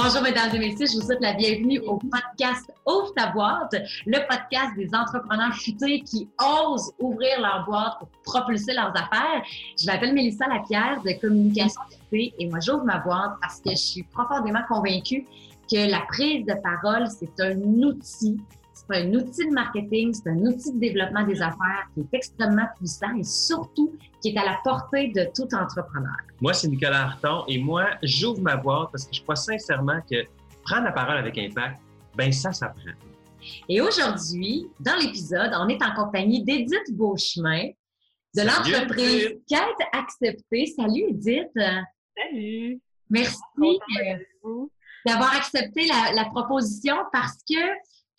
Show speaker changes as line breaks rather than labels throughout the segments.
Bonjour, mesdames et messieurs. Je vous souhaite la bienvenue au podcast Ouvre ta boîte, le podcast des entrepreneurs futés qui osent ouvrir leur boîte pour propulser leurs affaires. Je m'appelle Mélissa Lapierre de Communication Futée et moi, j'ouvre ma boîte parce que je suis profondément convaincue que la prise de parole, c'est un outil c'est un outil de marketing, c'est un outil de développement des affaires qui est extrêmement puissant et surtout qui est à la portée de tout entrepreneur.
Moi, c'est Nicolas Harton et moi, j'ouvre ma boîte parce que je crois sincèrement que prendre la parole avec impact, ben ça, ça prend.
Et aujourd'hui, dans l'épisode, on est en compagnie d'Edith Beauchemin de l'entreprise Quête Acceptée. Salut Edith!
Salut!
Merci d'avoir accepté la, la proposition parce que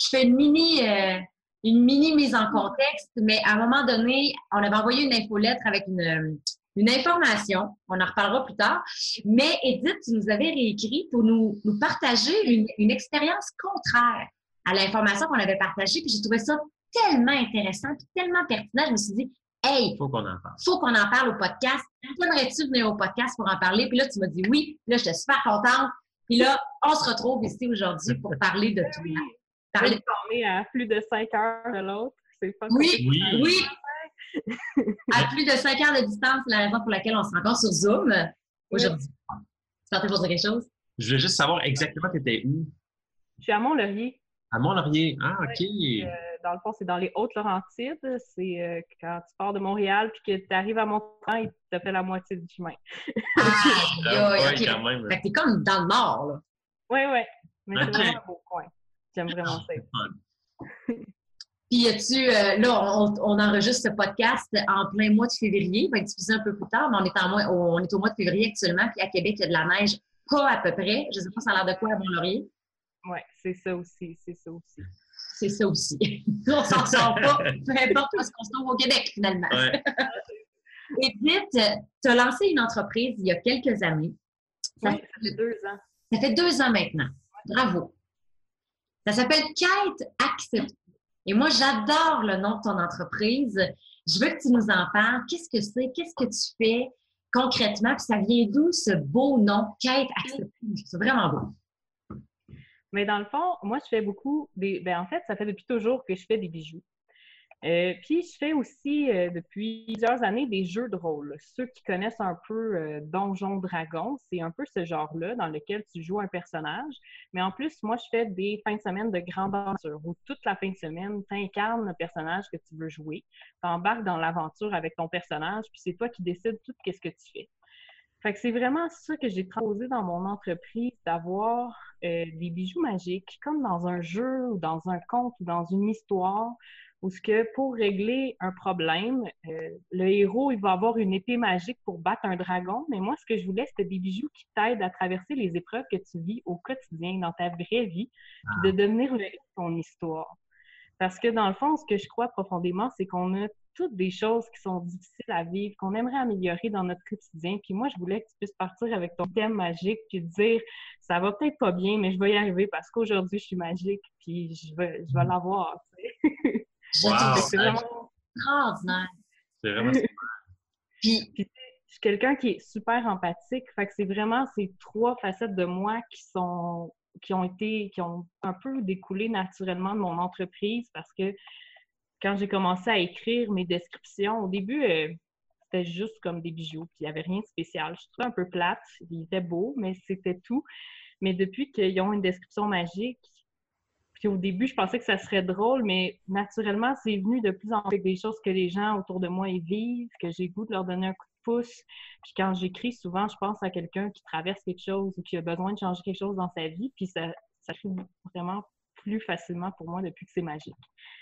je fais une mini, euh, une mini mise en contexte, mais à un moment donné, on avait envoyé une infolettre avec une, une information. On en reparlera plus tard. Mais Edith, tu nous avais réécrit pour nous, nous partager une, une expérience contraire à l'information qu'on avait partagée. Puis j'ai trouvé ça tellement intéressant, puis tellement pertinent. Je me suis dit, hey,
faut qu'on en parle.
Faut qu'on en parle au podcast. Aimerais-tu venir au podcast pour en parler? Puis là, tu m'as dit oui. Puis là, j'étais super contente. Puis là, on se retrouve ici aujourd'hui pour parler de tout.
Parler de à plus de 5 heures de l'autre. C'est pas
Oui, oui. oui. à plus de 5 heures de distance, c'est la raison pour laquelle on se rencontre sur Zoom aujourd'hui. Tu veux poser quelque chose?
Je voulais juste savoir exactement tu étais où.
Je suis à Mont-Laurier.
À Mont-Laurier. Ah, OK.
Euh, dans le fond, c'est dans les Hautes-Laurentides. C'est euh, quand tu pars de Montréal puis que tu arrives à Mont-Laurier, il te fait la moitié du chemin.
ah, ah okay. quand même. Fait que comme dans le nord, là.
Oui, oui. Mais c'est vraiment un beau coin. J'aime vraiment ça.
Puis, tu euh, là, on, enregistre ce podcast en plein mois de février. Il va être diffusé un peu plus tard, mais on est, en mois, on est au mois de février actuellement. Puis, à Québec, il y a de la neige, pas à peu près. Je ne sais pas, ça a l'air de quoi à Mont-Laurier?
Oui, c'est ça aussi. C'est ça aussi.
C'est ça aussi. on s'en sort pas, peu importe parce qu'on se trouve au Québec, finalement. Ouais. Edith, tu as lancé une entreprise il y a quelques années.
Ça, fait, ça fait deux ans.
Ça fait deux ans maintenant. Bravo. Ça s'appelle Quête Acceptée. Et moi, j'adore le nom de ton entreprise. Je veux que tu nous en parles. Qu'est-ce que c'est? Qu'est-ce que tu fais concrètement? Puis ça vient d'où ce beau nom, Quête Acceptée? C'est vraiment beau.
Mais dans le fond, moi, je fais beaucoup des. Ben, en fait, ça fait depuis toujours que je fais des bijoux. Euh, puis, je fais aussi euh, depuis plusieurs années des jeux de rôle. Ceux qui connaissent un peu euh, Donjon Dragon, c'est un peu ce genre-là dans lequel tu joues un personnage. Mais en plus, moi, je fais des fins de semaine de grande aventure où toute la fin de semaine, tu incarnes le personnage que tu veux jouer. Tu embarques dans l'aventure avec ton personnage, puis c'est toi qui décides tout ce que tu fais. Fait que c'est vraiment ça que j'ai proposé dans mon entreprise, d'avoir des bijoux magiques comme dans un jeu ou dans un conte ou dans une histoire où ce que pour régler un problème, euh, le héros, il va avoir une épée magique pour battre un dragon, mais moi, ce que je voulais, c'était des bijoux qui t'aident à traverser les épreuves que tu vis au quotidien, dans ta vraie vie, puis de devenir le héros de ton histoire. Parce que dans le fond, ce que je crois profondément, c'est qu'on a toutes des choses qui sont difficiles à vivre, qu'on aimerait améliorer dans notre quotidien. Puis moi, je voulais que tu puisses partir avec ton thème magique, puis dire, ça va peut-être pas bien, mais je vais y arriver parce qu'aujourd'hui, je suis magique, puis je vais, je vais l'avoir.
c'est vraiment extraordinaire.
C'est vraiment
Puis, je suis quelqu'un qui est super empathique. Fait que c'est vraiment ces trois facettes de moi qui sont qui ont été, qui ont un peu découlé naturellement de mon entreprise parce que quand j'ai commencé à écrire mes descriptions, au début, euh, c'était juste comme des bijoux, puis il n'y avait rien de spécial. Je trouvais un peu plate, il était beau, mais c'était tout. Mais depuis qu'ils ont une description magique, puis au début, je pensais que ça serait drôle, mais naturellement, c'est venu de plus en plus des choses que les gens autour de moi vivent, que j'ai goût de leur donner un coup de pouce. Puis quand j'écris, souvent, je pense à quelqu'un qui traverse quelque chose ou qui a besoin de changer quelque chose dans sa vie. Puis ça, ça fait vraiment plus facilement pour moi depuis que c'est magique.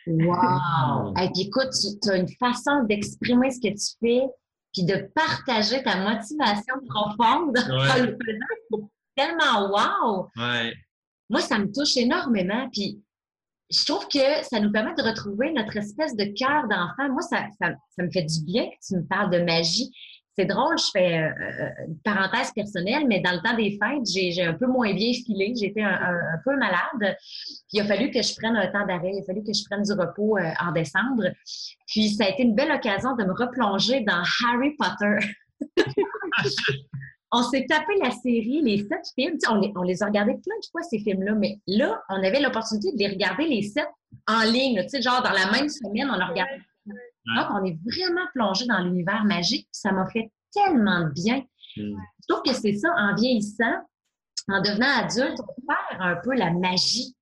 Wow! Et puis écoute, tu as une façon d'exprimer ce que tu fais, puis de partager ta motivation profonde ouais. tellement wow!
Ouais
moi, ça me touche énormément. Puis je trouve que ça nous permet de retrouver notre espèce de cœur d'enfant. Moi, ça, ça, ça, me fait du bien que tu me parles de magie. C'est drôle, je fais euh, euh, une parenthèse personnelle, mais dans le temps des fêtes, j'ai un peu moins bien filé. J'étais un, un, peu malade. Puis il a fallu que je prenne un temps d'arrêt. Il a fallu que je prenne du repos euh, en décembre. Puis ça a été une belle occasion de me replonger dans Harry Potter. on s'est tapé la série, les sept films. On les, on les, a regardés plein de fois, ces films-là, mais là, on avait l'opportunité de les regarder les sept en ligne. Tu sais, genre dans la même semaine, on a regardé. Donc, on est vraiment plongé dans l'univers magique. Ça m'a fait tellement de bien. Mm. Je trouve que c'est ça, en vieillissant, en devenant adulte, on perd un peu la magie.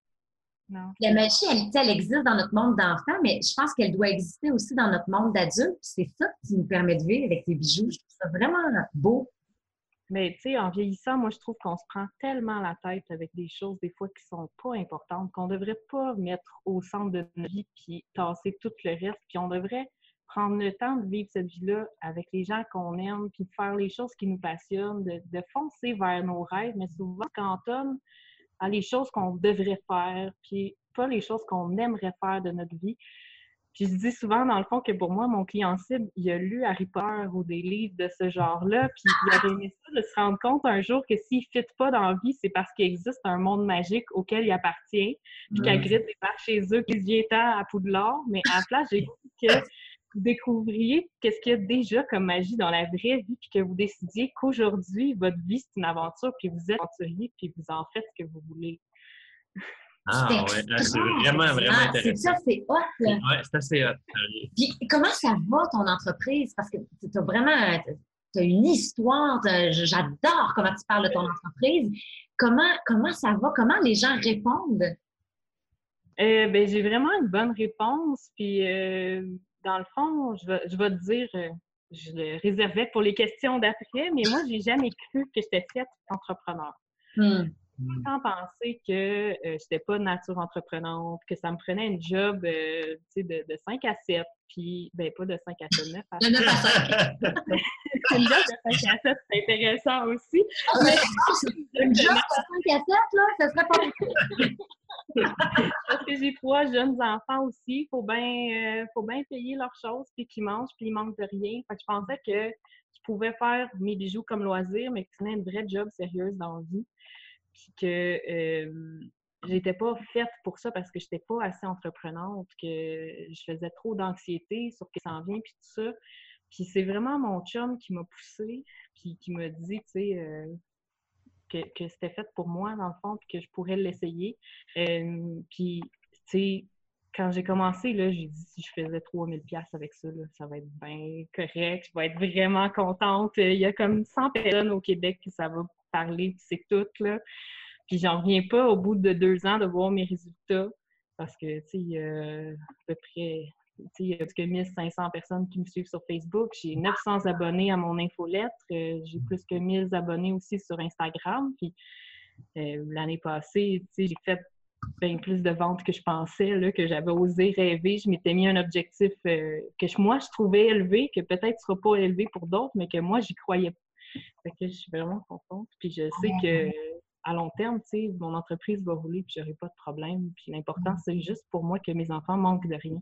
La magie, elle, elle, existe dans notre monde d'enfant, mais je pense qu'elle doit exister aussi dans notre monde d'adulte. C'est ça qui nous permet de vivre avec les bijoux. Je trouve ça vraiment beau.
Mais tu sais, en vieillissant, moi, je trouve qu'on se prend tellement la tête avec des choses, des fois, qui sont pas importantes, qu'on devrait pas mettre au centre de notre vie puis tasser tout le reste. Puis on devrait prendre le temps de vivre cette vie-là avec les gens qu'on aime, puis de faire les choses qui nous passionnent, de, foncer vers nos rêves. Mais souvent, quand on à les choses qu'on devrait faire, puis pas les choses qu'on aimerait faire de notre vie. Puis je dis souvent, dans le fond, que pour moi, mon client cible, il a lu Harry Potter ou des livres de ce genre-là, puis il a aimé ça de se rendre compte un jour que s'il ne fit pas dans la vie, c'est parce qu'il existe un monde magique auquel il appartient, puis qu'à Grid débarque chez eux, qu'il vient à Poudlard, mais à la place, j'ai dit que vous découvriez qu'est-ce qu'il y a déjà comme magie dans la vraie vie, puis que vous décidiez qu'aujourd'hui, votre vie, c'est une aventure, puis vous êtes aventurier, puis vous en faites ce que vous voulez.
Ah ouais, ah, c'est vraiment, vraiment intéressant. C'est
ça, c'est hot.
Oui, c'est assez hot.
Puis comment ça va ton entreprise? Parce que tu as vraiment as une histoire. J'adore comment tu parles de ton entreprise. Comment, comment ça va? Comment les gens répondent?
Euh, ben, j'ai vraiment une bonne réponse. Puis euh, dans le fond, je vais, je vais te dire, euh, je le réservais pour les questions d'après, mais moi, j'ai jamais cru que j'étais faite entrepreneur. Hmm sans penser que euh, je n'étais pas de nature entreprenante, que ça me prenait un job euh, de, de 5 à 7, puis, ben pas de 5 à 7, 9 à 7. De 9 à 5. un job de 5 à 7, c'est intéressant aussi.
Ah, mais, un job de 5 à 7, là, ça serait pas
Parce que j'ai trois jeunes enfants aussi, il faut bien euh, faut bien payer leurs choses, puis qu'ils mangent, puis ils manquent de rien. Fait que je pensais que je pouvais faire mes bijoux comme loisir, mais que c'était un vrai job sérieuse dans la vie puis que j'étais pas faite pour ça parce que j'étais pas assez entreprenante, que je faisais trop d'anxiété sur ce qui s'en vient, puis tout ça. Puis c'est vraiment mon chum qui m'a poussée, puis qui m'a dit, tu sais, euh, que, que c'était fait pour moi, dans le fond, puis que je pourrais l'essayer. Puis, tu sais, quand j'ai commencé, là, j'ai dit si je faisais 3000 pièces avec ça, là, ça va être bien correct, je vais être vraiment contente. Il y a comme 100 personnes au Québec qui ça va parler, c'est tout, là. Puis j'en reviens pas au bout de deux ans de voir mes résultats parce que, tu sais, il y a à peu près, il y a plus que 1500 personnes qui me suivent sur Facebook. J'ai 900 abonnés à mon infolettre. Euh, j'ai plus que 1000 abonnés aussi sur Instagram. Puis euh, l'année passée, tu sais, j'ai fait bien plus de ventes que je pensais, là, que j'avais osé rêver. Je m'étais mis un objectif euh, que moi, je trouvais élevé, que peut-être ne sera pas élevé pour d'autres, mais que moi, j'y croyais fait que je suis vraiment contente. Puis je sais que à long terme, tu sais, mon entreprise va rouler puis j'aurai pas de problème. Puis l'important, c'est juste pour moi que mes enfants manquent de rien.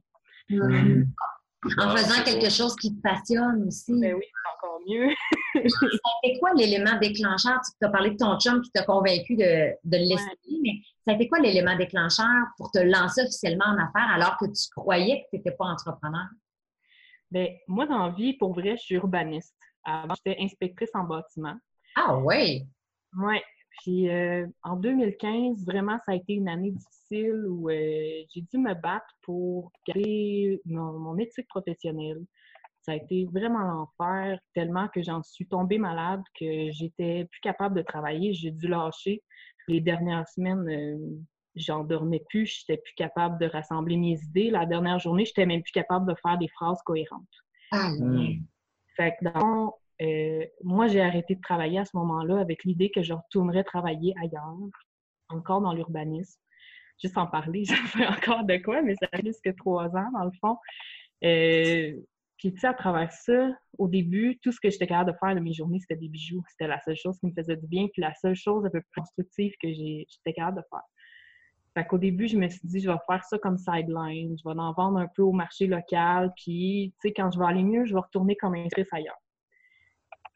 En faisant quelque chose qui te passionne aussi.
Ben oui, c'est encore mieux.
ça quoi l'élément déclencheur? Tu as parlé de ton chum qui t'a convaincu de, de l'essayer, mais ça a été quoi l'élément déclencheur pour te lancer officiellement en affaires alors que tu croyais que tu n'étais pas entrepreneur?
Bien, moi, dans la vie, pour vrai, je suis urbaniste. Avant, j'étais inspectrice en bâtiment.
Ah oui?
Oui. Puis euh, en 2015, vraiment, ça a été une année difficile où euh, j'ai dû me battre pour garder mon, éthique professionnelle. Ça a été vraiment l'enfer, tellement que j'en suis tombée malade, que j'étais plus capable de travailler. J'ai dû lâcher. Les dernières semaines, euh, j'en dormais plus, j'étais plus capable de rassembler mes idées. La dernière journée, j'étais même plus capable de faire des phrases cohérentes.
Ah, oui.
Fait que dans euh, moi, j'ai arrêté de travailler à ce moment-là avec l'idée que je retournerais travailler ailleurs, encore dans l'urbanisme. Juste en parler, ça fait encore de quoi, mais ça fait plus que trois ans, dans le fond. Euh, puis, tu sais, à travers ça, au début, tout ce que j'étais capable de faire de mes journées, c'était des bijoux. C'était la seule chose qui me faisait du bien, puis la seule chose un peu plus constructive que j'étais capable de faire. Fait qu'au début, je me suis dit, je vais faire ça comme sideline, je vais en vendre un peu au marché local, puis, tu sais, quand je vais aller mieux, je vais retourner comme actrice ailleurs.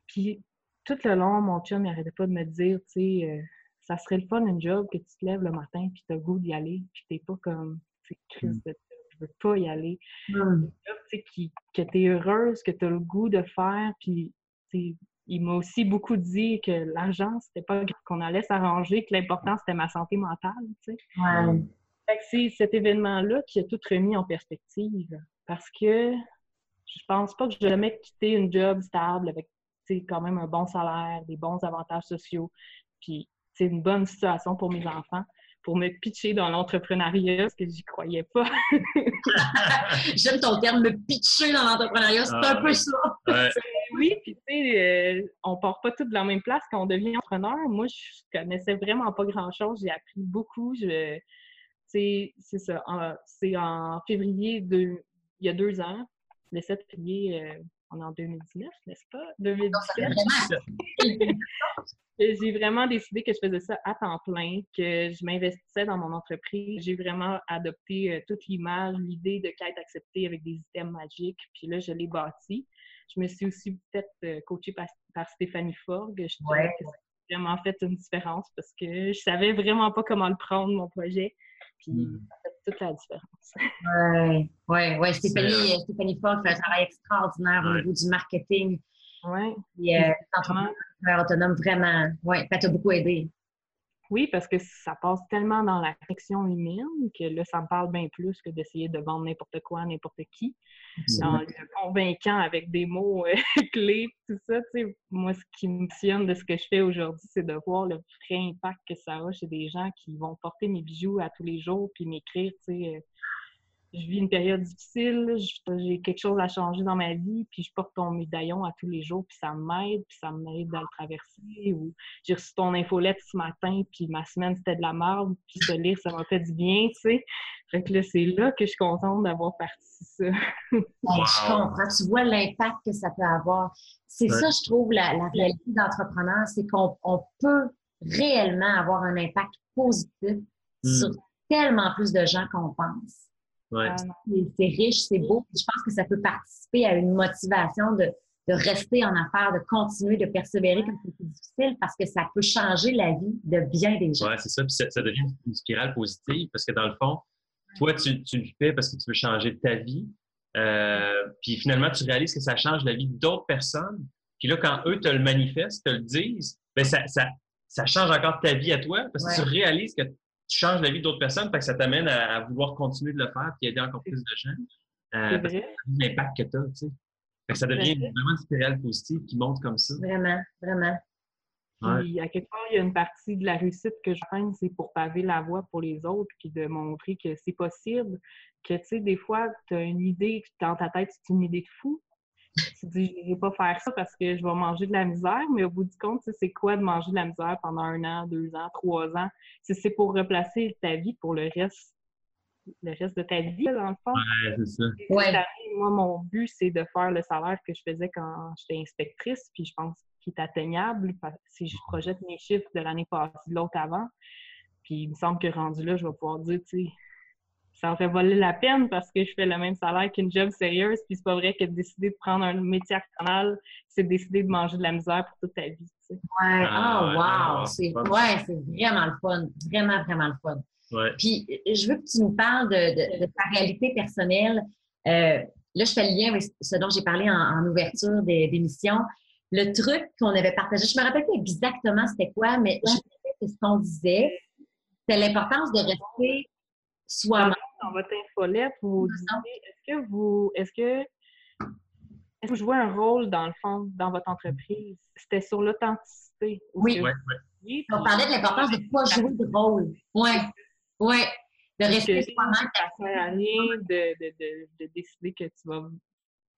Puis, tout le long, mon chum n'arrêtait pas de me dire, tu sais, euh, ça serait le fun, un job, que tu te lèves le matin, puis tu as le goût d'y aller, puis t'es pas comme, tu sais, mm. je veux pas y aller. Mm. Un job, tu sais, que tu es heureuse, que tu as le goût de faire, puis, tu il m'a aussi beaucoup dit que l'argent, c'était pas qu'on allait s'arranger, que l'important, c'était ma santé mentale, tu sais.
Ouais.
Fait que c'est cet événement-là qui a tout remis en perspective. Parce que je pense pas que je vais jamais quitter une job stable avec tu sais, quand même un bon salaire, des bons avantages sociaux, puis c'est une bonne situation pour mes enfants, pour me pitcher dans l'entrepreneuriat, parce que j'y croyais pas.
J'aime ton terme, me pitcher dans l'entrepreneuriat, c'est
Ah,
un peu ça.
Ouais.
oui, puis tu sais, euh, on part pas tous de la même place quand on devient entrepreneur. Moi, je connaissais vraiment pas grand-chose. J'ai appris beaucoup. Je, c'est ça. C'est en février, de, il y a deux ans, le 7 février, euh, on est en 2019, n'est-ce pas? 2017.
Vraiment.
J'ai vraiment décidé que je faisais ça à temps plein, que je m'investissais dans mon entreprise. J'ai vraiment adopté euh, toute l'image, l'idée de quête acceptée avec des items magiques. Puis là, je l'ai bâti. Je me suis aussi euh, coacher par, par Stéphanie Forgue. Je trouvais
Ouais.
que ça a vraiment fait une différence parce que je savais vraiment pas comment le prendre, mon projet. Puis
Mm.
ça fait toute la différence.
Ouais, ouais, ouais. Stéphanie, Stéphanie Fogg fait un travail extraordinaire au niveau du marketing.
Ouais.
Et, euh, entrepreneur autonome, vraiment. Ouais, ça t'a beaucoup aidé.
Oui, parce que ça passe tellement dans la connexion humaine que là, ça me parle bien plus que d'essayer de vendre n'importe quoi à n'importe qui. Dans le convaincant avec des mots euh, clés, tout ça, tu sais. Moi, ce qui me passionne de ce que je fais aujourd'hui, c'est de voir le vrai impact que ça a chez des gens qui vont porter mes bijoux à tous les jours puis m'écrire, tu sais. Je vis une période difficile, j'ai quelque chose à changer dans ma vie, puis je porte ton médaillon à tous les jours, puis ça m'aide, puis ça m'aide à le traverser. Ou j'ai reçu ton infolette ce matin, puis ma semaine c'était de la merde, puis te lire, ça m'a fait du bien, tu sais. Fait que là, c'est là que je suis contente d'avoir parti ça.
Wow.
Je comprends. Tu vois l'impact que ça peut avoir. C'est
Ouais.
ça, je trouve, la, la réalité d'entrepreneur, c'est qu'on on peut réellement avoir un impact positif
Mm.
sur tellement plus de gens qu'on pense.
Ouais.
Ah.
C'est riche, c'est beau. Je pense que ça peut participer à une motivation de, de rester en affaires, de continuer, de persévérer quand c'est difficile, parce que ça peut changer la vie de bien des gens.
Ouais, c'est ça. Puis ça, ça devient une spirale positive parce que dans le fond, toi, tu, tu le fais parce que tu veux changer ta vie. Euh, puis finalement, tu réalises que ça change la vie d'autres personnes. Puis là, quand eux te le manifestent, te le disent, ben ça, ça, ça change encore ta vie à toi parce que
Ouais.
tu réalises que tu changes la vie d'autres personnes, fait que ça t'amène à, à vouloir continuer de le faire puis aider encore plus de gens. Euh,
C'est
parce que l'impact tu as, tu sais. Fait que ça devient vraiment une spirale positive qui monte comme ça.
Vraiment, vraiment.
Ouais.
Puis, à quelque part, il y a une partie de la réussite que je fais, c'est pour paver la voie pour les autres, puis de montrer que c'est possible. Que, tu sais, des fois, tu as une idée dans ta tête, c'est une idée de fou. Tu te dis, je ne vais pas faire ça parce que je vais manger de la misère, mais au bout du compte, c'est quoi de manger de la misère pendant un an, deux ans, trois ans? C'est- C'est pour replacer ta vie pour le reste, le reste de ta vie, dans le fond.
Ouais, c'est ça.
Ouais.
moi, mon but, c'est de faire le salaire que je faisais quand j'étais inspectrice, puis je pense qu'il est atteignable parce que si je projette mes chiffres de l'année passée, de l'autre avant. Puis il me semble que rendu là, je vais pouvoir dire, tu sais, ça aurait valu la peine parce que je fais le même salaire qu'une job sérieuse, puis c'est pas vrai que de décider de prendre un métier artisanal, c'est de décider de manger de la misère pour toute ta vie, tu sais.
Ouais.
Ah,
oh,
ouais,
wow!
ouais,
C'est ouais, c'est vraiment le fun. Vraiment, vraiment le fun.
Ouais.
Puis, je veux que tu nous parles de, de- de ta réalité personnelle. Euh, là, je fais le lien avec ce dont j'ai parlé en, en ouverture des- d'émission. Le truc qu'on avait partagé, je me rappelle pas exactement c'était quoi, mais je sais que ce qu'on disait, c'est l'importance de rester soi-même.
Dans votre infolette, vous est-ce que vous, est-ce que, est-ce que vous jouez un rôle dans le fond, dans votre entreprise? C'était sur l'authenticité.
Oui.
Ouais, ouais.
On parlait de l'importance de ne pas jouer de rôle. Oui, oui. De rester soi-même.
ça sert à rien de, de, de, de décider que tu vas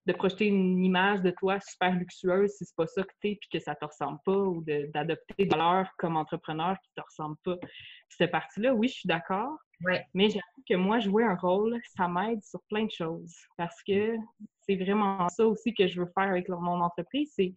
de projeter une image de toi super luxueuse si c'est pas ça que t'es puis que ça te ressemble pas ou de- d'adopter des valeurs comme entrepreneur qui te ressemblent pas. Puis cette partie-là, oui, je suis d'accord.
Ouais.
Mais j'avoue que moi, jouer un rôle, ça m'aide sur plein de choses. Parce que c'est vraiment ça aussi que je veux faire avec mon entreprise, c'est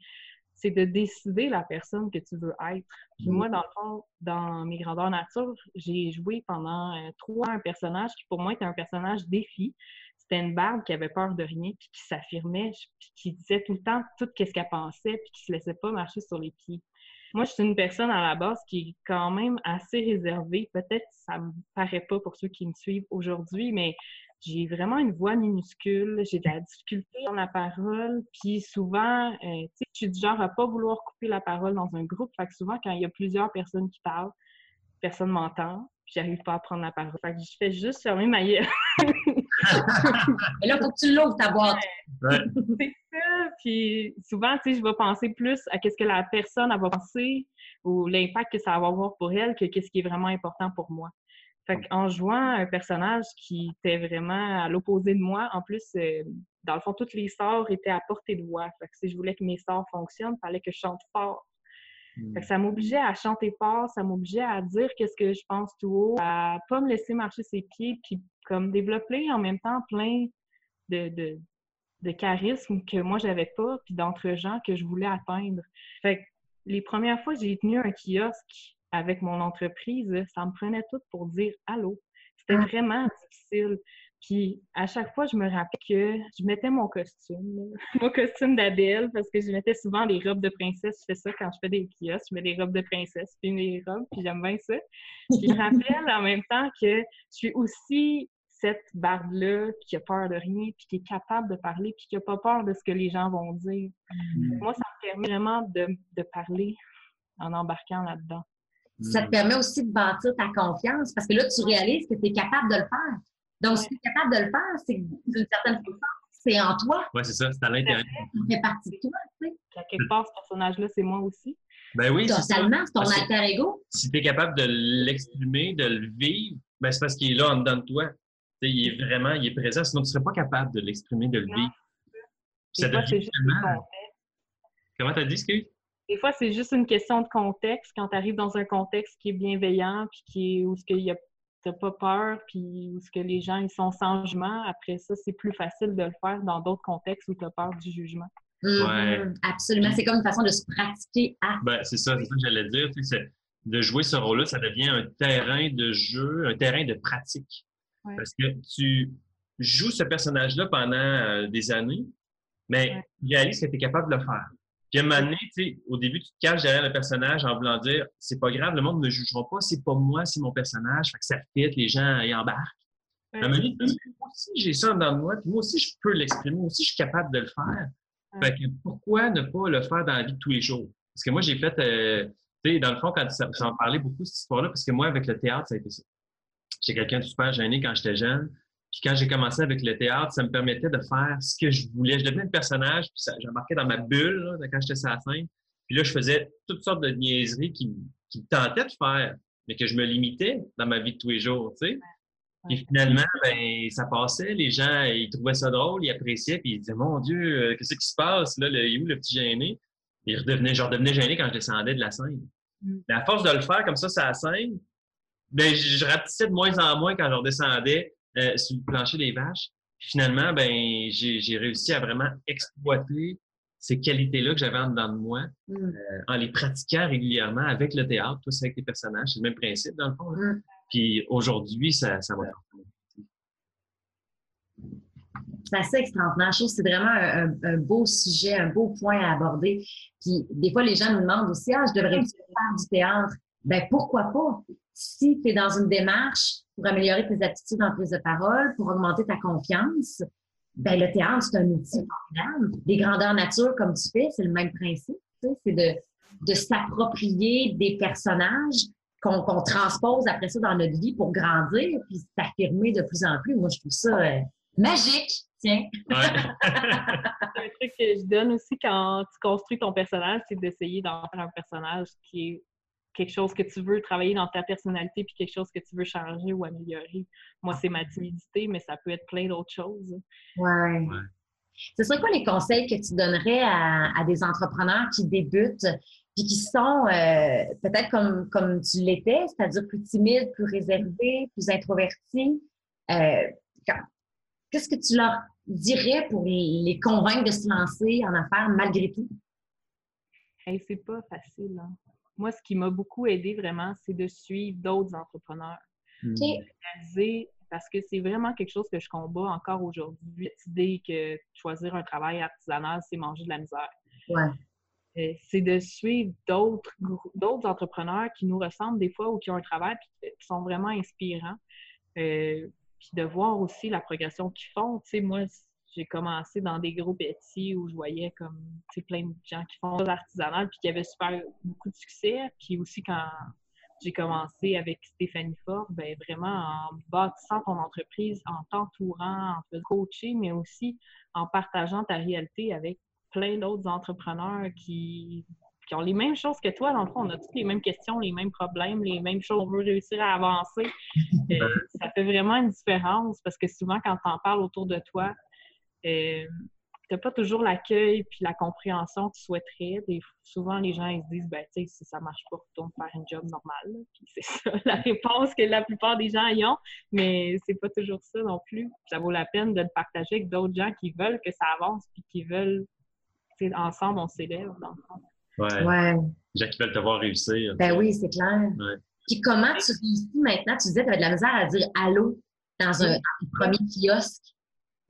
c'est de décider la personne que tu veux être. Puis
Mhm.
moi, dans le fond, dans mes grandeurs nature, j'ai joué pendant euh, trois ans un personnage qui, pour moi, était un personnage défi. C'était une barbe qui avait peur de rien, puis qui s'affirmait, puis qui disait tout le temps tout ce qu'elle pensait, puis qui se laissait pas marcher sur les pieds. Moi, je suis une personne à la base qui est quand même assez réservée. Peut-être ça me paraît pas pour ceux qui me suivent aujourd'hui, mais j'ai vraiment une voix minuscule, j'ai de la difficulté dans la parole, puis souvent, euh, tu sais, je suis du genre à pas vouloir couper la parole dans un groupe, fait que souvent, quand il y a plusieurs personnes qui parlent, personne m'entend, puis j'arrive pas à prendre la parole. Fait que je fais juste fermer ma gueule.
Et là, il faut que tu l'ouvres, ta boîte.
puis souvent, tu sais, je vais penser plus à qu'est-ce que la personne, elle va penser, ou l'impact que ça va avoir pour elle, que qu'est-ce qui est vraiment important pour moi. Fait en jouant un personnage qui était vraiment à l'opposé de moi, en plus, euh, dans le fond, toutes les sorts étaient à portée de voix. Fait que si je voulais que mes sorts fonctionnent, il fallait que je chante fort. Fait que ça m'obligeait à chanter fort, ça m'obligeait à dire qu'est-ce que je pense tout haut, à pas me laisser marcher ses pieds, puis comme développer en même temps plein de, de, de charisme que moi j'avais pas, puis d'entre gens que je voulais atteindre. Fait que les premières fois que j'ai tenu un kiosque avec mon entreprise, ça me prenait tout pour dire allô. C'était ah. vraiment difficile. Puis à chaque fois, je me rappelais que je mettais mon costume, mon costume d'Adèle, parce que je mettais souvent des robes de princesse. Je fais ça quand je fais des kiosques, je mets des robes de princesse, puis des robes, puis j'aime bien ça. Puis je rappelle en même temps que je suis aussi cette barbe-là, qui a peur de rien, puis qui est capable de parler, puis qui n'a pas peur de ce que les gens vont dire. Mm. Moi, ça me permet vraiment de, de parler en embarquant là-dedans
ça te permet aussi de bâtir ta confiance parce que là, tu réalises que tu es capable de le faire. Donc, si tu es capable de le faire, c'est d'une certaine façon, c'est en toi.
Oui, c'est ça, c'est à l'intérieur.
Ça fait partie de toi, tu sais.
À quelque part, ce personnage-là, c'est moi aussi.
Ben oui,
Totalement, c'est ton alter ego.
Si tu es capable de l'exprimer, de le vivre, ben c'est parce qu'il est là en dedans de toi. Il est vraiment, il est présent, sinon tu ne serais pas capable de l'exprimer, de le vivre.
Ça devient
Comment tu as dit, ce que
des fois, c'est juste une question de contexte. Quand tu arrives dans un contexte qui est bienveillant, puis qui est, où ce qu'il a pas peur, puis où ce que les gens ils sont sans jugement, après ça, c'est plus facile de le faire dans d'autres contextes où tu as peur du jugement.
Mm-hmm. absolument. C'est comme une façon de se pratiquer à.
Ben, c'est ça, c'est ça que j'allais dire. de jouer ce rôle-là, ça devient un terrain de jeu, un terrain de pratique. Parce que tu joues ce personnage-là pendant euh, des années, mais ouais. réalise que tu es capable de le faire. Puis à un moment donné, au début, tu te caches derrière le personnage en voulant dire c'est pas grave, le monde ne me jugera pas, c'est pas moi, c'est mon personnage. Fait que ça fit, les gens y embarquent. À un moment donné, moi aussi, j'ai ça dans moi, puis moi aussi, je peux l'exprimer, moi aussi, je suis capable de le faire. Fait que pourquoi ne pas le faire dans la vie de tous les jours? Parce que moi, j'ai fait, euh, tu sais, dans le fond, quand ça, ça en parlait beaucoup, cette histoire-là, parce que moi, avec le théâtre, ça a été ça. J'étais quelqu'un de super gêné quand j'étais jeune. Puis quand j'ai commencé avec le théâtre, ça me permettait de faire ce que je voulais. Je devenais un personnage, puis j'embarquais dans ma bulle là, quand j'étais sur la scène. Puis là, je faisais toutes sortes de niaiseries qui, qui me tentaient de faire, mais que je me limitais dans ma vie de tous les jours, tu sais. Puis finalement, ben, ça passait. Les gens, ils trouvaient ça drôle, ils appréciaient, puis ils disaient Mon Dieu, euh, qu'est-ce qui se passe? Là, le, où le petit gêné? Ils redevenaient, je redevenais gêné quand je descendais de la scène. Mm. Mais à force de le faire comme ça, la scène, ben, je ratissais de moins en moins quand je redescendais euh, sur le plancher des vaches. finalement, ben, j'ai réussi à vraiment exploiter ces qualités-là que j'avais en dedans de moi mm. euh, en les pratiquant régulièrement avec le théâtre, tout ça avec les personnages. C'est le même principe, dans le fond. Mm. Puis aujourd'hui, ça, ça va.
C'est assez extraordinaire. Je trouve que c'est vraiment un, beau sujet, un beau point à aborder. Puis des fois, les gens nous demandent aussi Ah, je devrais faire du théâtre. Ben pourquoi pas? Si tu es dans une démarche pour améliorer tes attitudes en prise de parole, pour augmenter ta confiance, ben le théâtre, c'est un outil formidable. Des grandeurs nature, comme tu fais, c'est le même principe. C'est de, de s'approprier des personnages qu'on transpose après ça dans notre vie pour grandir puis s'affirmer de plus en plus. Moi, je trouve ça euh, magique. Tiens.
un truc que je donne aussi quand tu construis ton personnage, c'est d'essayer d'en faire un personnage qui est quelque chose que tu veux travailler dans ta personnalité puis quelque chose que tu veux changer ou améliorer. Moi, c'est ma timidité, mais ça peut être plein d'autres choses.
Ouais. Ce serait quoi les conseils que tu donnerais à, des entrepreneurs qui débutent puis qui sont euh, peut-être comme, comme tu l'étais, c'est-à-dire plus timides, plus réservés, plus introvertis? Euh, qu'est-ce que tu leur dirais pour les convaincre de se lancer en affaires malgré tout?
c'est pas facile. Hein moi, ce qui m'a beaucoup aidé vraiment, c'est de suivre d'autres entrepreneurs. Hmm. Parce que c'est vraiment quelque chose que je combats encore aujourd'hui. L'idée que choisir un travail artisanal, c'est manger de la misère.
Ouais.
Euh, c'est de suivre d'autres d'autres entrepreneurs qui nous ressemblent des fois ou qui ont un travail qui sont vraiment inspirants. Euh, puis de voir aussi la progression qu'ils font. Tu sais, moi, j'ai commencé dans des groupes petits où je voyais comme plein de gens qui font de l'artisanal puis qui avaient super beaucoup de succès. Puis aussi quand j'ai commencé avec Stéphanie Ford, ben vraiment en bâtissant ton entreprise, en t'entourant, en te coachant, mais aussi en partageant ta réalité avec plein d'autres entrepreneurs qui, qui, ont les mêmes choses que toi. Dans le fond, on a toutes les mêmes questions, les mêmes problèmes, les mêmes choses. On veut réussir à avancer. Euh, ça fait vraiment une différence parce que souvent, quand tu en parles autour de toi, euh, tu n'as pas toujours l'accueil puis la compréhension que tu souhaiterais. souvent, les gens ils se disent ben, tu sais, si ça ne marche pas, retourne faire un job normal. c'est ça la réponse que la plupart des gens y ont, mais c'est pas toujours ça non plus. Ça vaut la peine de le partager avec d'autres gens qui veulent que ça avance puis qui veulent, ensemble, on s'élève dans le fond.
Ouais. ouais. Les gens qui veulent te voir réussir.
Ben oui, c'est clair. Puis comment tu réussis maintenant? Tu disais que tu avais de la misère à dire allô dans un premier kiosque.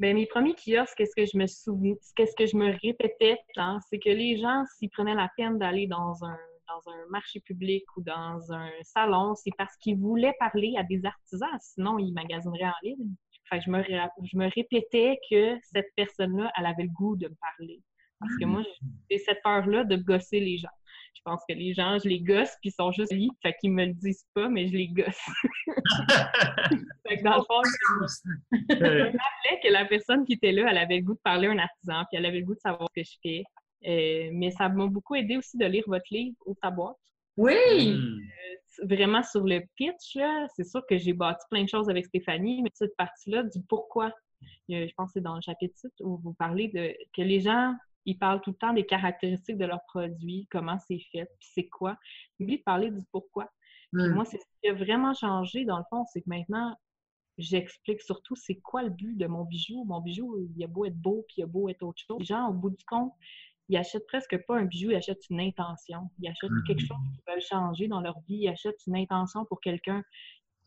Bien, mes premiers kiosques, qu'est-ce que je me souviens, qu'est-ce que je me répétais, hein, c'est que les gens, s'ils prenaient la peine d'aller dans un, dans un marché public ou dans un salon, c'est parce qu'ils voulaient parler à des artisans, sinon ils magasineraient en ligne. Fait je, me, je me répétais que cette personne-là, elle avait le goût de me parler. Parce que moi, j'ai cette peur-là de gosser les gens. Je pense que les gens, je les gosse, puis ils sont juste lits, fait qu'ils me le disent pas, mais je les gosse. fait que dans le fond, je me rappelais que la personne qui était là, elle avait le goût de parler à un artisan, puis elle avait le goût de savoir ce que je fais. Euh, mais ça m'a beaucoup aidé aussi de lire votre livre au ta boîte.
Oui!
Euh, vraiment sur le pitch, c'est sûr que j'ai bâti plein de choses avec Stéphanie, mais cette partie-là du pourquoi, je pense que c'est dans le chapitre où vous parlez de que les gens ils parlent tout le temps des caractéristiques de leurs produits, comment c'est fait, puis c'est quoi. Ils oublient de parler du pourquoi. Hmm. moi, c'est ce qui a vraiment changé, dans le fond, c'est que maintenant, j'explique surtout c'est quoi le but de mon bijou. Mon bijou, il a beau être beau, puis il a beau être autre chose. Les gens, au bout du compte, ils achètent presque pas un bijou, ils achètent une intention. Ils achètent quelque chose qu'ils veulent changer dans leur vie. Ils achètent une intention pour quelqu'un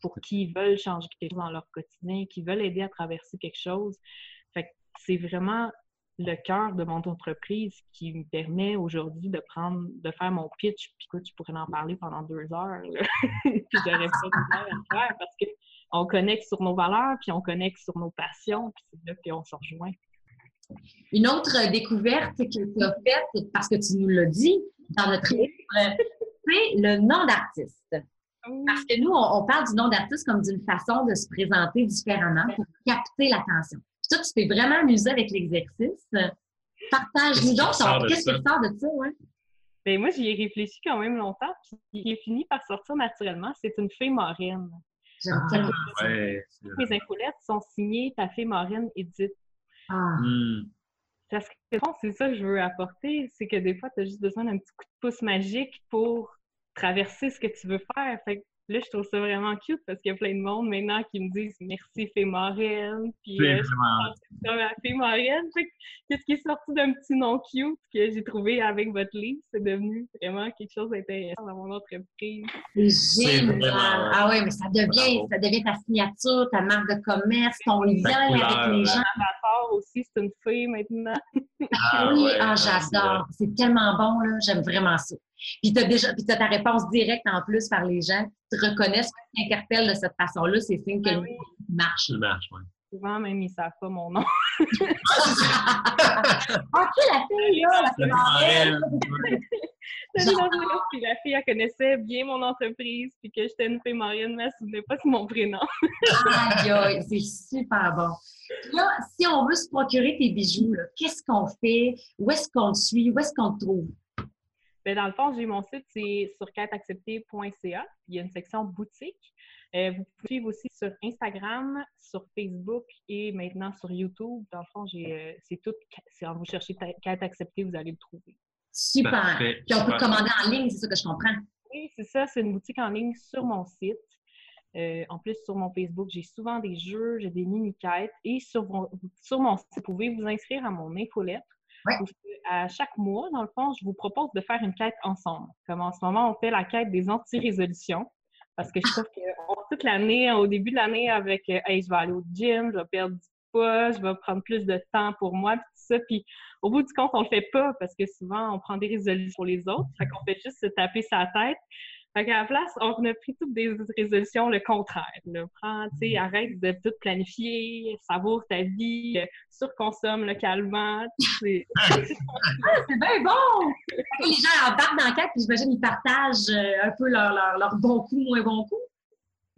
pour qui ils veulent changer quelque chose dans leur quotidien, qui veulent aider à traverser quelque chose. Fait c'est vraiment le cœur de mon entreprise qui me permet aujourd'hui de prendre, de faire mon pitch. Puis quoi, tu pourrais en parler pendant deux heures. puis j'aurais pas de à le faire parce qu'on connecte sur nos valeurs, puis on connecte sur nos passions, puis c'est là qu'on se rejoint.
Une autre découverte que tu as faite, parce que tu nous l'as dit dans notre livre, c'est le nom d'artiste. Parce que nous, on, parle du nom d'artiste comme d'une façon de se présenter différemment pour capter l'attention. Puis toi, tu t'es vraiment amusé avec l'exercice. Partage-nous donc, qu'est-ce que tu sors de ça, ouais?
Bien, moi, j'y ai réfléchi quand même longtemps, puis il est fini par sortir naturellement. C'est une fée marine.
Ah,
ouais, Les infolettes sont signées ta fée marine Edith.
Ah.
Hmm.
Parce que c'est ça que je veux apporter, c'est que des fois, tu as juste besoin d'un petit coup de pouce magique pour traverser ce que tu veux faire. Fait Là, je trouve ça vraiment cute parce qu'il y a plein de monde maintenant qui me disent merci, fée marraine. Puis, euh, fée. Qu'est-ce qui est sorti d'un petit nom cute que j'ai trouvé avec votre livre? C'est devenu vraiment quelque chose d'intéressant dans mon entreprise.
C'est génial! Ah oui, mais ça devient, ça devient ta signature, ta marque de commerce, ton lien avec les gens.
aussi, c'est une fée maintenant.
Ah, oui, ah, j'adore. C'est tellement bon, là. J'aime vraiment ça. Puis tu as déjà puis as ta réponse directe en plus par les gens qui te reconnaissent, qui t'interpellent de cette façon-là, c'est signe que
oui.
marche. marche, oui.
Souvent, même, ils ne savent pas mon nom.
ok, la fille, là, la fille
la fille, elle connaissait bien mon entreprise, puis que j'étais une fille marienne, mais elle ne se souvenait pas de mon prénom.
aïe, c'est super bon. Là, si on veut se procurer tes bijoux, qu'est-ce qu'on fait? Où est-ce qu'on te suit? Où est-ce qu'on te trouve?
Ben, dans le fond, j'ai mon site, c'est sur quêteacceptée.ca. Il y a une section boutique. Euh, vous pouvez suivre aussi sur Instagram, sur Facebook et maintenant sur YouTube. Dans le fond, euh, c'est tout. Si vous cherchez Quête acceptée, vous allez le trouver.
Super. Puis on peut commander en ligne, c'est ça que je comprends.
Oui, c'est ça. C'est une boutique en ligne sur mon site. Euh, en plus, sur mon Facebook, j'ai souvent des jeux, j'ai des mini-quêtes. Et sur, sur mon site, vous pouvez vous inscrire à mon infolettre à chaque mois, dans le fond, je vous propose de faire une quête ensemble. Comme en ce moment, on fait la quête des anti-résolutions. Parce que je trouve que toute l'année, au début de l'année, avec Hey, je vais aller au gym, je vais perdre du poids, je vais prendre plus de temps pour moi, puis tout ça. Puis au bout du compte, on le fait pas parce que souvent, on prend des résolutions pour les autres. Fait qu'on fait juste se taper sa tête. Fait qu'à la place, on a pris toutes des résolutions le contraire. Là. Prends, tu sais,
Mm.
arrête de tout planifier, savoure ta vie, euh, surconsomme localement.
C'est bien bon! les gens embarquent dans le cadre, puis j'imagine ils partagent euh, un peu leurs leur, leur bons coups, moins bons coups.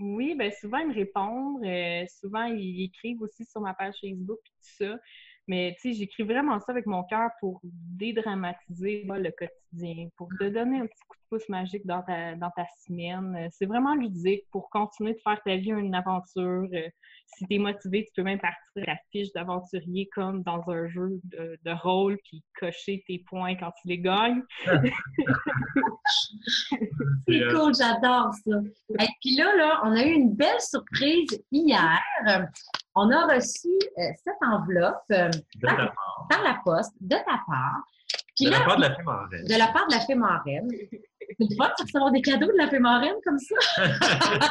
Oui, ben souvent ils me répondent. euh, souvent ils écrivent aussi sur ma page Facebook et tout ça. Mais tu sais, j'écris vraiment ça avec mon cœur pour dédramatiser là, le quotidien, pour te donner un petit coup de pouce magique dans ta, dans ta semaine. Euh, C'est vraiment ludique pour continuer de faire ta vie une aventure. Euh, si tu es motivé, tu peux même partir la fiche d'aventurier comme dans un jeu de, de rôle, puis cocher tes points quand tu les gagnes.
C'est
euh,
cool, j'adore ça. Et puis là, là, on a eu une belle surprise hier. On a reçu euh, cette enveloppe euh, par la poste de ta part. Puis
De
là,
la part de la fée
de la part de la fée marraine. C'est le fun de recevoir des cadeaux de la fée marraine comme ça?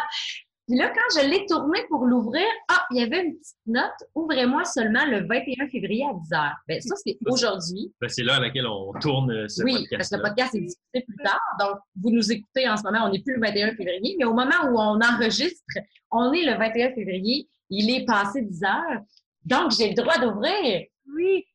Puis là, quand je l'ai tourné pour l'ouvrir, ah, il y avait une petite note. Ouvrez-moi seulement le 21 février à 10 h. Bien, ça, c'est aujourd'hui.
Ben, c'est l'heure à laquelle on tourne euh, ce
Oui, parce que
podcast.
le podcast est diffusé plus tard. Donc, vous nous écoutez en ce moment, on n'est plus le 21 février, mais au moment où on enregistre, on est le 21 février. Il est passé 10 heures. Donc, j'ai le droit d'ouvrir.
Oui,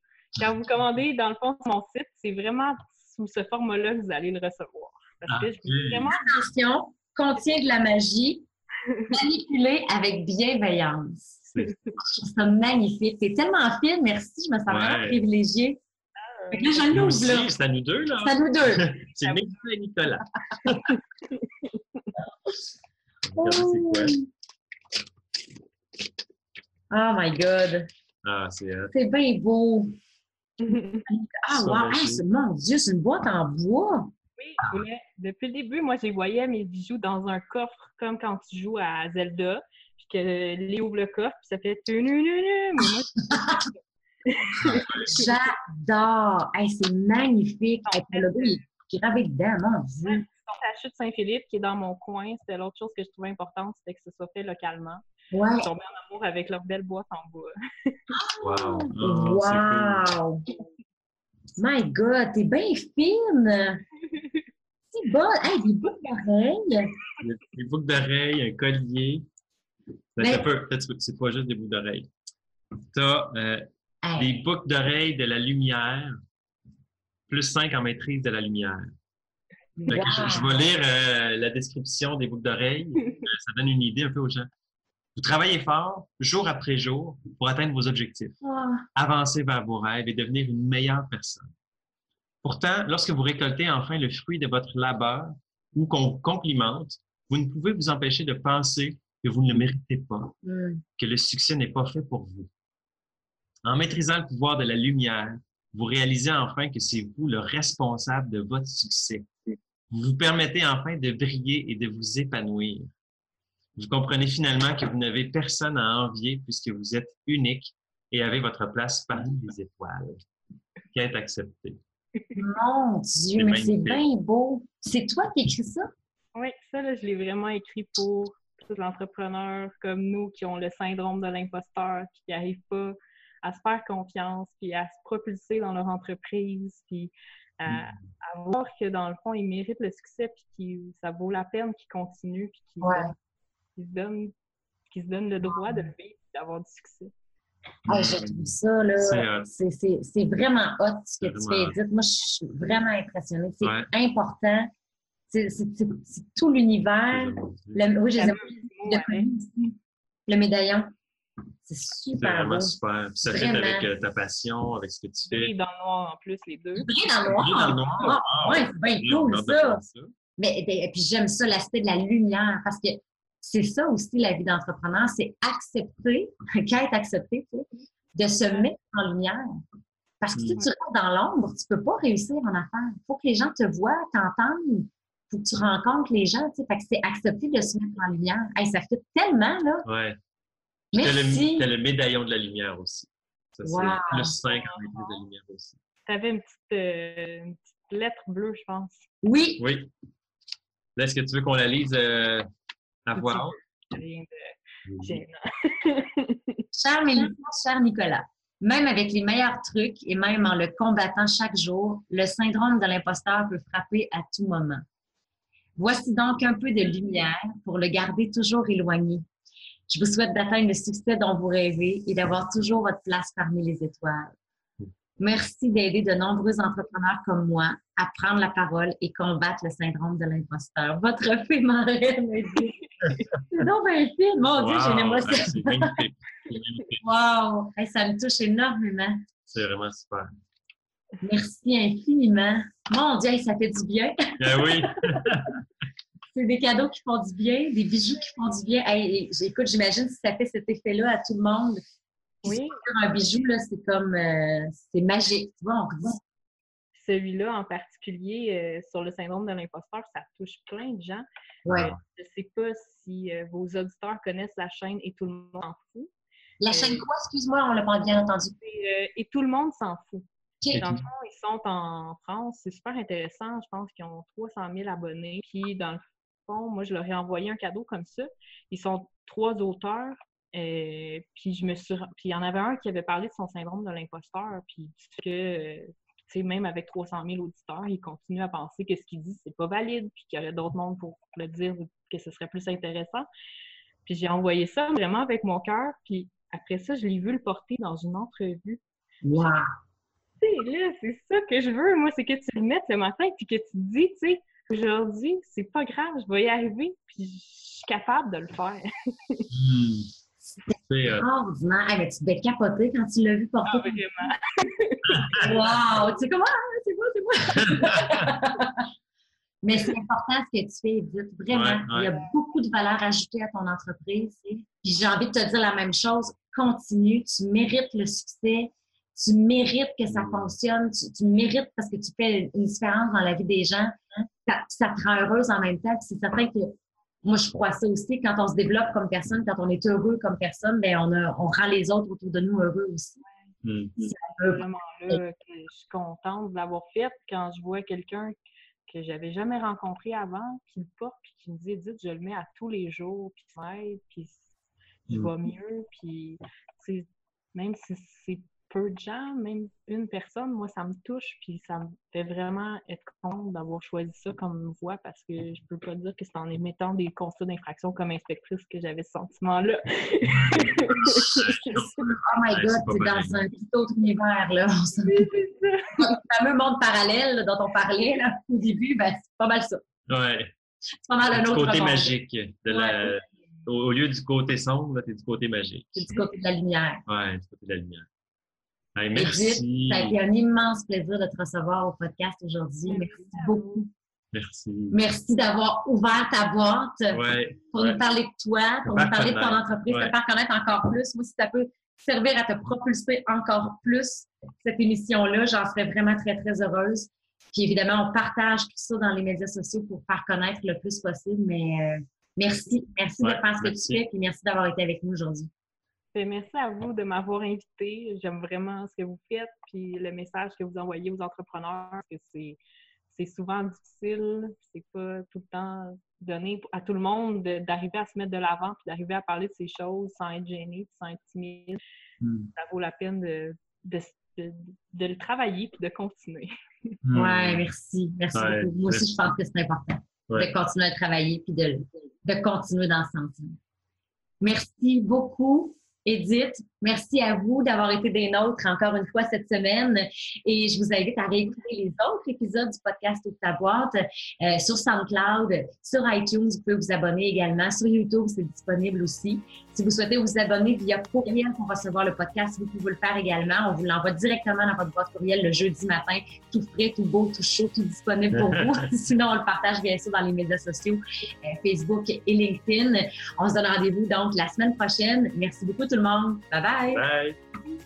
quand vous commandez dans le fond mon site, c'est vraiment sous ce format-là que vous allez le recevoir. Parce que je
Ok.
vraiment
Attention, contient de la magie, manipulée avec bienveillance.
C'est-
Je trouve ça magnifique. C'est tellement fine, merci. Je me sens vraiment privilégiée. Fait que là, je l'ouvre,
c'est à nous deux, là.
C'est à nous deux.
C'est Nicolas et Nicolas.
Oh my God.
Ah, c'est euh,
C'est bien beau. Ah, wow. Hey, mon Dieu, c'est une boîte en bois.
Oui, mais depuis le début, moi, j'ai voyais mes bijoux dans un coffre, comme quand tu joues à Zelda, puis que Lé ouvre le coffre, puis ça fait moi,
J'adore. Hey, c'est magnifique. Hey, le logo, il est gravé dedans, mon Dieu.
la chute Saint-Philippe, qui est dans mon coin, c'était l'autre chose que je trouvais importante, c'était que ce soit fait localement.
Ouais.
Suis tombée en amour avec leur belle boîte en bois.
Wow. Ah, c'est cool.
My God, t'es bien fine! C'est bon! Hey, des boucles d'oreilles!
Des- boucles d'oreilles, un collier. Ben, peut, peut-être que c'est pas juste des boucles d'oreilles. Tu as
Hey,
des boucles d'oreilles de la lumière, plus 5 en maîtrise de la lumière. Je, je vais lire euh, la description des boucles d'oreilles. Euh, ça donne une idée un peu aux gens. Vous travaillez fort, jour après jour, pour atteindre vos objectifs, avancer vers vos rêves et devenir une meilleure personne. Pourtant, lorsque vous récoltez enfin le fruit de votre labeur ou qu'on vous complimente, vous ne pouvez vous empêcher de penser que vous ne le méritez pas,
hum.
que le succès n'est pas fait pour vous. En maîtrisant le pouvoir de la lumière, vous réalisez enfin que c'est vous le responsable de votre succès. Vous vous permettez enfin de briller et de vous épanouir. Vous comprenez finalement que vous n'avez personne à envier puisque vous êtes unique et avez votre place parmi les étoiles. Quête acceptée.
Mon Dieu,
C'est
mais c'est bien beau! C'est toi qui écris ça?
Oui, ça, là, je l'ai vraiment écrit pour tous les entrepreneurs comme nous qui ont le syndrome de l'imposteur, puis qui n'arrivent pas à se faire confiance, puis à se propulser dans leur entreprise, puis à, à voir que dans le fond, ils méritent le succès, puis que ça vaut la peine qu'ils continuent, puis qu'ils
Ouais.
Qu'ils se, donnent, qu'ils se donnent le droit de le vivre, et d'avoir du succès.
Ah, je trouve ça, là,
C'est hot.
c'est- c'est c'est vraiment hot ce que
C'est
tu fais, Edith. Moi, je suis vraiment impressionnée. C'est
Ouais.
important. C'est c'est- c'est- c'est tout l'univers. Le- Oui, je les ai-. Le médaillon. C'est
C'est
super
vraiment
beau.
super. Puis ça fait avec euh, ta passion, avec ce que tu fais.
Et dans le noir en plus, les deux.
Briller dans le
Briller dans le
noir.
noir.
Ah, ouais, c'est bien cool, ça.
ça.
Mais et puis j'aime ça, l'aspect de la lumière, parce que c'est ça aussi la vie d'entrepreneur, c'est accepter, qu'être accepté, de se mettre en lumière. Parce que si tu restes dans l'ombre, tu peux pas réussir en affaires. Il faut que les gens te voient, t'entendent. Il faut que tu rencontres les gens. Fait que c'est accepter de se mettre en lumière. Hey, ça fait tellement, là.
Ouais. T'as
Merci.
le, t'as le médaillon de la lumière aussi. Ça, c'est
Wow.
plus 5 en maîtrise de la lumière aussi.
Tu avais une petite, euh, une petite lettre bleue, je pense.
Oui,
Oui. Là, est-ce que tu veux qu'on la lise euh, à?
Rien de gênant.
Cher Mélissa, cher Nicolas, même avec les meilleurs trucs et même en le combattant chaque jour, le syndrome de l'imposteur peut frapper à tout moment. Voici donc un peu de lumière pour le garder toujours éloigné. Je vous souhaite d'atteindre le succès dont vous rêvez et d'avoir toujours votre place parmi les étoiles. Merci d'aider de nombreux entrepreneurs comme moi à prendre la parole et combattre le syndrome de l'imposteur. Votre marraine me dit. C'est donc bien film. Mon Dieu, j'ai l'émotion. wow! ça me touche énormément.
C'est vraiment super.
Merci infiniment. Mon Dieu, ça fait du bien.
Ben oui.
c'est des cadeaux qui font du bien, des bijoux qui font du bien. écoute, j'imagine si ça fait cet effet-là à tout le monde. Oui. Un bijou, là, c'est comme, euh, c'est magique. Tu vois, on
Celui-là en particulier, euh, sur le syndrome de l'imposteur, ça touche plein de gens.
Ouais.
Euh, je ne sais pas si vos auditeurs connaissent la chaîne Et tout le monde s'en fout.
La chaîne quoi? Excuse-moi, on l'a pas bien entendu.
Et tout le monde s'en fout. Dans le fond, ils sont en France. C'est super intéressant. Je pense qu'ils ont 300 000 abonnés. Puis, dans le fond, moi, je leur ai envoyé un cadeau comme ça. Ils sont trois auteurs. Euh, puis, je me suis... puis, il y en avait un qui avait parlé de son syndrome de l'imposteur. Puis, que, tu sais, même avec 300 000 auditeurs, il continue à penser que ce qu'il dit, c'est pas valide. Puis, qu'il y aurait d'autres mondes pour le dire que ce serait plus intéressant. Puis, j'ai envoyé ça vraiment avec mon cœur. Puis, après ça, je l'ai vu le porter dans une entrevue.
Wow!
là, c'est ça que je veux, moi, c'est que tu le mettes le matin puis que tu te dis, tu sais, aujourd'hui, c'est pas grave, je vais y arriver, puis je suis capable de le faire.
Hmm. C'est extraordinaire. mais tu devais capoter quand tu l'as vu porter.
Ah,
vraiment. wow! Tu sais comment? Ah, c'est moi, c'est moi! mais c'est important ce que tu fais, Edith. Vraiment, il y a beaucoup de valeur ajoutée à ton entreprise. Puis j'ai envie de te dire la même chose. Continue, tu mérites le succès tu mérites que ça fonctionne, tu, mérites parce que tu fais une différence dans la vie des gens. Hein. Ça, te rend heureuse en même temps. C'est certain que moi, je crois ça aussi. Quand on se développe comme personne, quand on est heureux comme personne, bien, on, on rend les autres autour de nous heureux aussi.
Mm. C'est vraiment là que je suis contente de l'avoir fait quand je vois quelqu'un que j'avais jamais rencontré avant qui le porte puis qui me dit Edith, je le mets à tous les jours, puis puis je mm. vais mieux, puis même si c'est peu de gens, même une personne, moi, ça me touche, puis ça me fait vraiment être contente d'avoir choisi ça comme voie parce que je peux pas dire que c'est en émettant des constats d'infraction comme inspectrice que j'avais ce sentiment-là. oh
my God, c'est dans un tout autre univers, là. Le fameux monde parallèle dont on parlait là, au début, ben, c'est pas mal ça.
Ouais.
C'est pas mal un
autre côté magique. De la... Au lieu du côté sombre, tu es du côté magique.
C'est du côté de la lumière.
Ouais, du côté de la lumière merci.
ça a été un immense plaisir de te recevoir au podcast aujourd'hui. Merci, beaucoup.
Merci.
Merci d'avoir ouvert ta boîte pour nous parler de toi, pour nous parler de ton entreprise, te faire connaître encore plus. Moi, si ça peut servir à te propulser encore plus cette émission-là, j'en serais vraiment très, très heureuse. Puis évidemment, on partage tout ça dans les médias sociaux pour faire connaître le plus possible. Mais euh, merci. Merci de faire ce que tu fais, puis merci d'avoir été avec nous aujourd'hui.
Ben, merci à vous de m'avoir invité. J'aime vraiment ce que vous faites, puis le message que vous envoyez aux entrepreneurs, que c'est, souvent difficile, c'est pas tout le temps donné à tout le monde d'arriver à se mettre de l'avant, puis d'arriver à parler de ces choses sans être gêné, sans être timide. Hmm. Ça vaut la peine de, de, le travailler puis de continuer.
Hmm. Oui, merci. Merci beaucoup. Moi aussi, je pense que c'est important de continuer à travailler puis de, de continuer dans ce sens. Merci beaucoup. Edith, merci à vous d'avoir été des nôtres encore une fois cette semaine. Et je vous invite à réécouter les autres épisodes du podcast Ouvre ta boîte euh, sur SoundCloud, sur iTunes. Vous pouvez vous abonner également. Sur YouTube, c'est disponible aussi. Si vous souhaitez vous abonner via courriel pour recevoir le podcast, vous pouvez le faire également. On vous l'envoie directement dans votre boîte courriel le jeudi matin, tout frais, tout beau, tout chaud, tout disponible pour vous. Sinon, on le partage bien sûr dans les médias sociaux, euh, Facebook et LinkedIn. On se donne rendez-vous donc la semaine prochaine. Merci beaucoup tout le monde. Bye Bye.
Bye.